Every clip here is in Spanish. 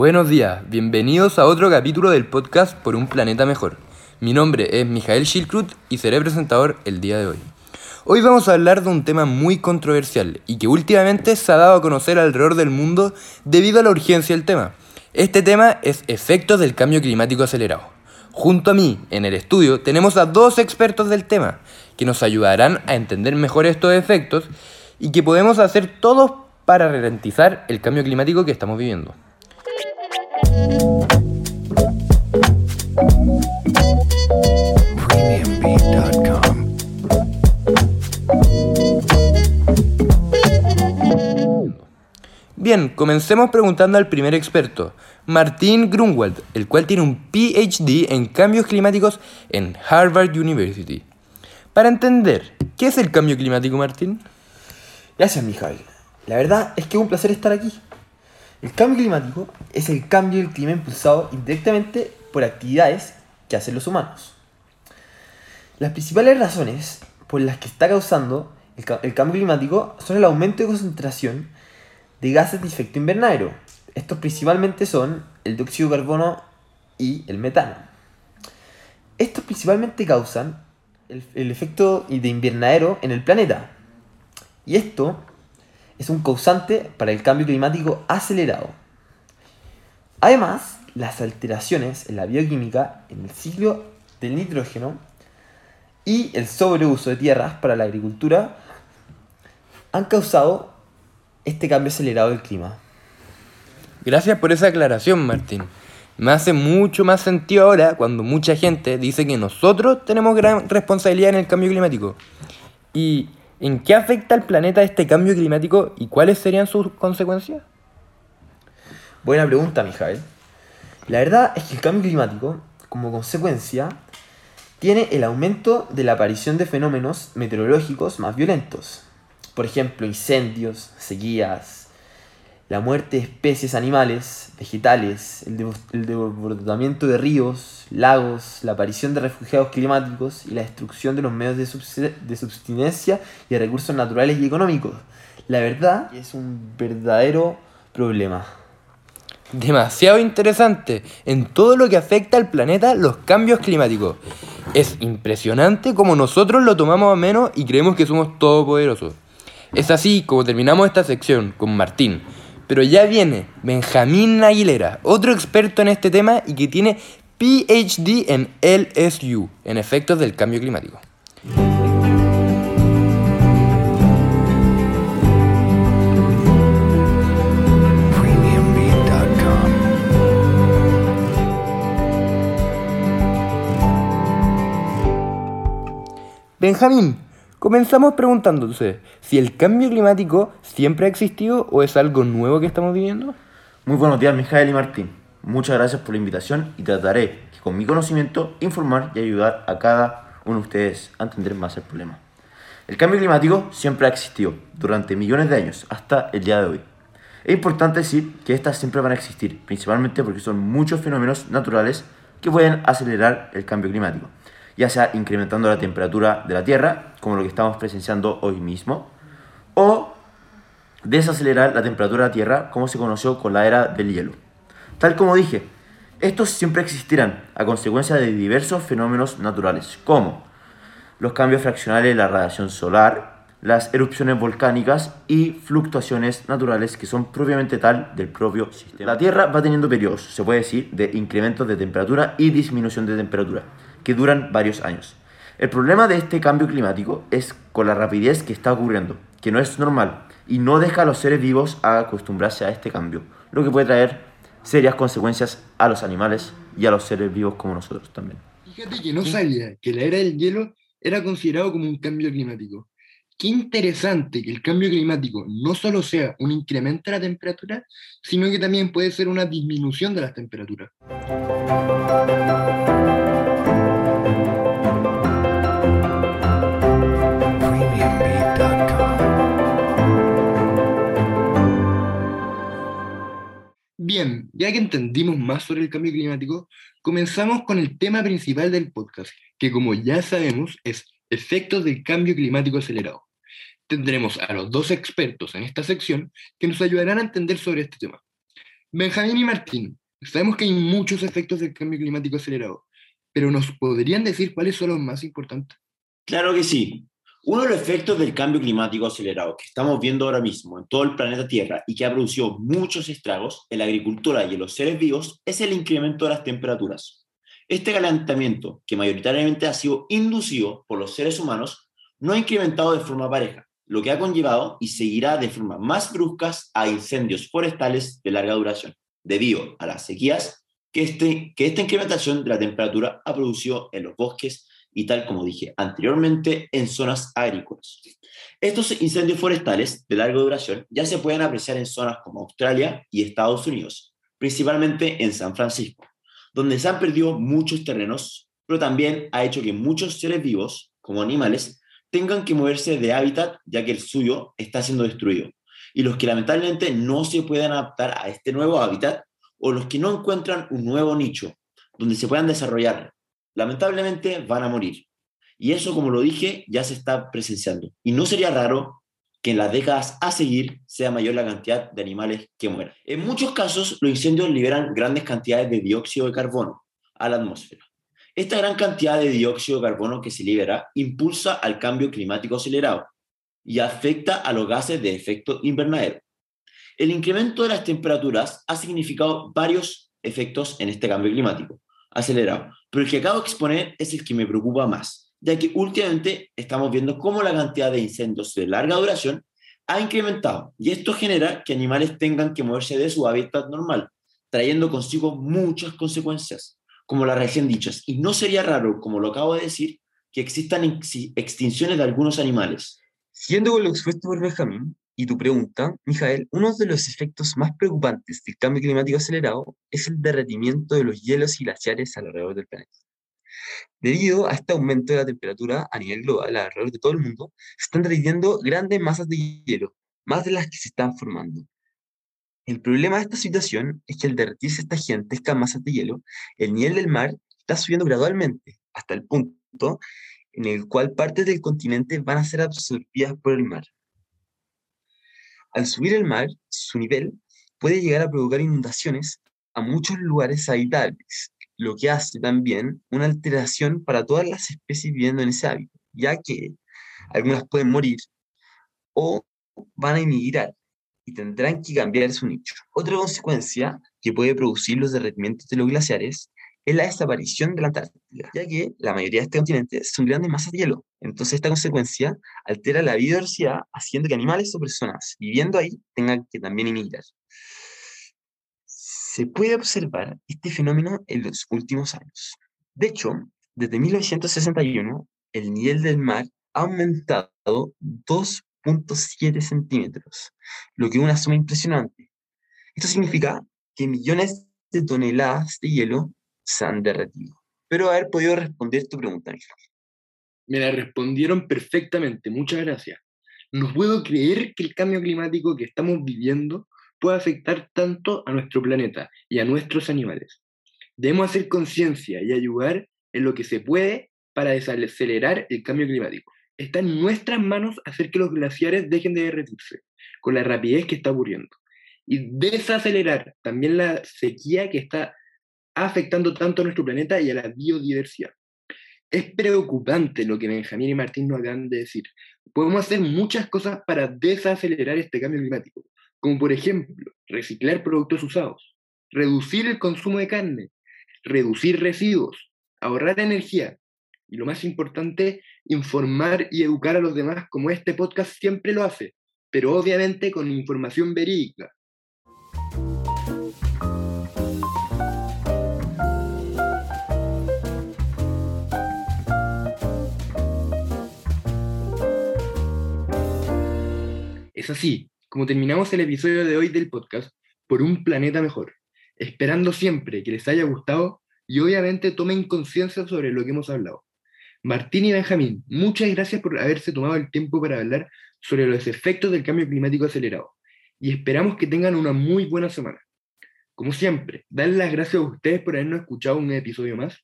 Buenos días, bienvenidos a otro capítulo del podcast Por un Planeta Mejor. Mi nombre es Mijael Schilkrut y seré presentador el día de hoy. Hoy vamos a hablar de un tema muy controversial y que últimamente se ha dado a conocer alrededor del mundo debido a la urgencia del tema. Este tema es efectos del cambio climático acelerado. Junto a mí, en el estudio, tenemos a dos expertos del tema que nos ayudarán a entender mejor estos efectos y que podemos hacer todos para ralentizar el cambio climático que estamos viviendo. Bien, comencemos preguntando al primer experto, Martin Grunwald, el cual tiene un PhD en cambios climáticos en Harvard University. Para entender, ¿qué es el cambio climático, Martín? Gracias, Mijael. La verdad es que es un placer estar aquí. El cambio climático es el cambio del clima impulsado indirectamente por actividades que hacen los humanos. Las principales razones por las que está causando el, cambio climático son el aumento de concentración de gases de efecto invernadero. Estos principalmente son el dióxido de carbono y el metano. Estos principalmente causan el, el efecto de invernadero en el planeta. Y esto es un causante para el cambio climático acelerado. Además, las alteraciones en la bioquímica, en el ciclo del nitrógeno y el sobreuso de tierras para la agricultura han causado este cambio acelerado del clima. Gracias por esa aclaración, Martín. Me hace mucho más sentido ahora cuando mucha gente dice que nosotros tenemos gran responsabilidad en el cambio climático. Y ¿En qué afecta al planeta este cambio climático y cuáles serían sus consecuencias? Buena pregunta, Mijael. La verdad es que el cambio climático, como consecuencia, tiene el aumento de la aparición de fenómenos meteorológicos más violentos. Por ejemplo, incendios, sequías, la muerte de especies animales, vegetales, el, desbordamiento de ríos, lagos, la aparición de refugiados climáticos y la destrucción de los medios de, subsistencia y de recursos naturales y económicos. La verdad es un verdadero problema. Demasiado interesante en todo lo que afecta al planeta los cambios climáticos. Es impresionante como nosotros lo tomamos a menos y creemos que somos todopoderosos. Es así como terminamos esta sección con Martín, pero ya viene Benjamín Aguilera, otro experto en este tema y que tiene PhD en LSU, en efectos del cambio climático. Benjamín, Comenzamos preguntándose si el cambio climático siempre ha existido o es algo nuevo que estamos viviendo. Muy buenos días, Mijael y Martín. Muchas gracias por la invitación y trataré con mi conocimiento informar y ayudar a cada uno de ustedes a entender más el problema. El cambio climático siempre ha existido durante millones de años hasta el día de hoy. Es importante decir que estas siempre van a existir, principalmente porque son muchos fenómenos naturales que pueden acelerar el cambio climático ya sea incrementando la temperatura de la Tierra, como lo que estamos presenciando hoy mismo, o desacelerar la temperatura de la Tierra, como se conoció con la era del hielo. Tal como dije, estos siempre existirán a consecuencia de diversos fenómenos naturales, como los cambios fraccionales de la radiación solar, las erupciones volcánicas y fluctuaciones naturales que son propiamente tal del propio sistema. La Tierra va teniendo periodos, se puede decir, de incrementos de temperatura y disminución de temperatura que duran varios años. El problema de este cambio climático es con la rapidez que está ocurriendo, que no es normal y no deja a los seres vivos a acostumbrarse a este cambio, lo que puede traer serias consecuencias a los animales y a los seres vivos como nosotros también. Fíjate que no sabía que la era del hielo era considerado como un cambio climático. Qué interesante que el cambio climático no solo sea un incremento de la temperatura, sino que también puede ser una disminución de las temperaturas. Ya que entendimos más sobre el cambio climático, comenzamos con el tema principal del podcast, que como ya sabemos es efectos del cambio climático acelerado. Tendremos a los dos expertos en esta sección que nos ayudarán a entender sobre este tema. Benjamín y Martín, sabemos que hay muchos efectos del cambio climático acelerado, pero ¿nos podrían decir cuáles son los más importantes? Claro que sí. Uno de los efectos del cambio climático acelerado que estamos viendo ahora mismo en todo el planeta Tierra y que ha producido muchos estragos en la agricultura y en los seres vivos es el incremento de las temperaturas. Este calentamiento, que mayoritariamente ha sido inducido por los seres humanos, no ha incrementado de forma pareja, lo que ha conllevado y seguirá de forma más bruscas a incendios forestales de larga duración, debido a las sequías que, este, que esta incrementación de la temperatura ha producido en los bosques y tal como dije anteriormente, en zonas agrícolas. Estos incendios forestales de larga duración ya se pueden apreciar en zonas como Australia y Estados Unidos, principalmente en San Francisco, donde se han perdido muchos terrenos, pero también ha hecho que muchos seres vivos, como animales, tengan que moverse de hábitat ya que el suyo está siendo destruido. Y los que lamentablemente no se pueden adaptar a este nuevo hábitat o los que no encuentran un nuevo nicho donde se puedan desarrollar lamentablemente van a morir. Y eso, como lo dije, ya se está presenciando. Y no sería raro que en las décadas a seguir sea mayor la cantidad de animales que mueran. En muchos casos, los incendios liberan grandes cantidades de dióxido de carbono a la atmósfera. Esta gran cantidad de dióxido de carbono que se libera impulsa al cambio climático acelerado y afecta a los gases de efecto invernadero. El incremento de las temperaturas ha significado varios efectos en este cambio climático acelerado. Pero el que acabo de exponer es el que me preocupa más, ya que últimamente estamos viendo cómo la cantidad de incendios de larga duración ha incrementado y esto genera que animales tengan que moverse de su hábitat normal, trayendo consigo muchas consecuencias, como las recién dichas. Y no sería raro, como lo acabo de decir, que existan extinciones de algunos animales. Siendo con lo expuesto por Benjamín, y tu pregunta, Mijael, uno de los efectos más preocupantes del cambio climático acelerado es el derretimiento de los hielos y glaciares alrededor del planeta. Debido a este aumento de la temperatura a nivel global alrededor de todo el mundo, se están derritiendo grandes masas de hielo, más de las que se están formando. El problema de esta situación es que al derretirse estas gigantescas masas de hielo, el nivel del mar está subiendo gradualmente hasta el punto en el cual partes del continente van a ser absorbidas por el mar. Al subir el mar, su nivel puede llegar a provocar inundaciones a muchos lugares habitables, lo que hace también una alteración para todas las especies viviendo en ese hábitat, ya que algunas pueden morir o van a emigrar y tendrán que cambiar su nicho. Otra consecuencia que puede producir los derretimientos de los glaciares es la desaparición de la Antártida, ya que la mayoría de este continente son grandes masas de hielo. Entonces esta consecuencia altera la biodiversidad, haciendo que animales o personas viviendo ahí tengan que también emigrar. Se puede observar este fenómeno en los últimos años. De hecho, desde 1961, el nivel del mar ha aumentado 2.7 centímetros, lo que es una suma impresionante. Esto significa que millones de toneladas de hielo se han derretido. Espero haber podido responder tu pregunta, Miguel. Me la respondieron perfectamente, muchas gracias. No puedo creer que el cambio climático que estamos viviendo pueda afectar tanto a nuestro planeta y a nuestros animales. Debemos hacer conciencia y ayudar en lo que se puede para desacelerar el cambio climático. Está en nuestras manos hacer que los glaciares dejen de derretirse con la rapidez que está ocurriendo y desacelerar también la sequía que está afectando tanto a nuestro planeta y a la biodiversidad. Es preocupante lo que Benjamín y Martín nos acaban de decir. Podemos hacer muchas cosas para desacelerar este cambio climático, como por ejemplo reciclar productos usados, reducir el consumo de carne, reducir residuos, ahorrar energía y lo más importante, informar y educar a los demás como este podcast siempre lo hace, pero obviamente con información verídica, Es así como terminamos el episodio de hoy del podcast por un planeta mejor, esperando siempre que les haya gustado y obviamente tomen conciencia sobre lo que hemos hablado. Martín y Benjamín, muchas gracias por haberse tomado el tiempo para hablar sobre los efectos del cambio climático acelerado y esperamos que tengan una muy buena semana. Como siempre, darles las gracias a ustedes por habernos escuchado un episodio más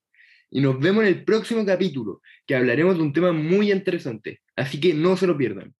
y nos vemos en el próximo capítulo que hablaremos de un tema muy interesante, así que no se lo pierdan.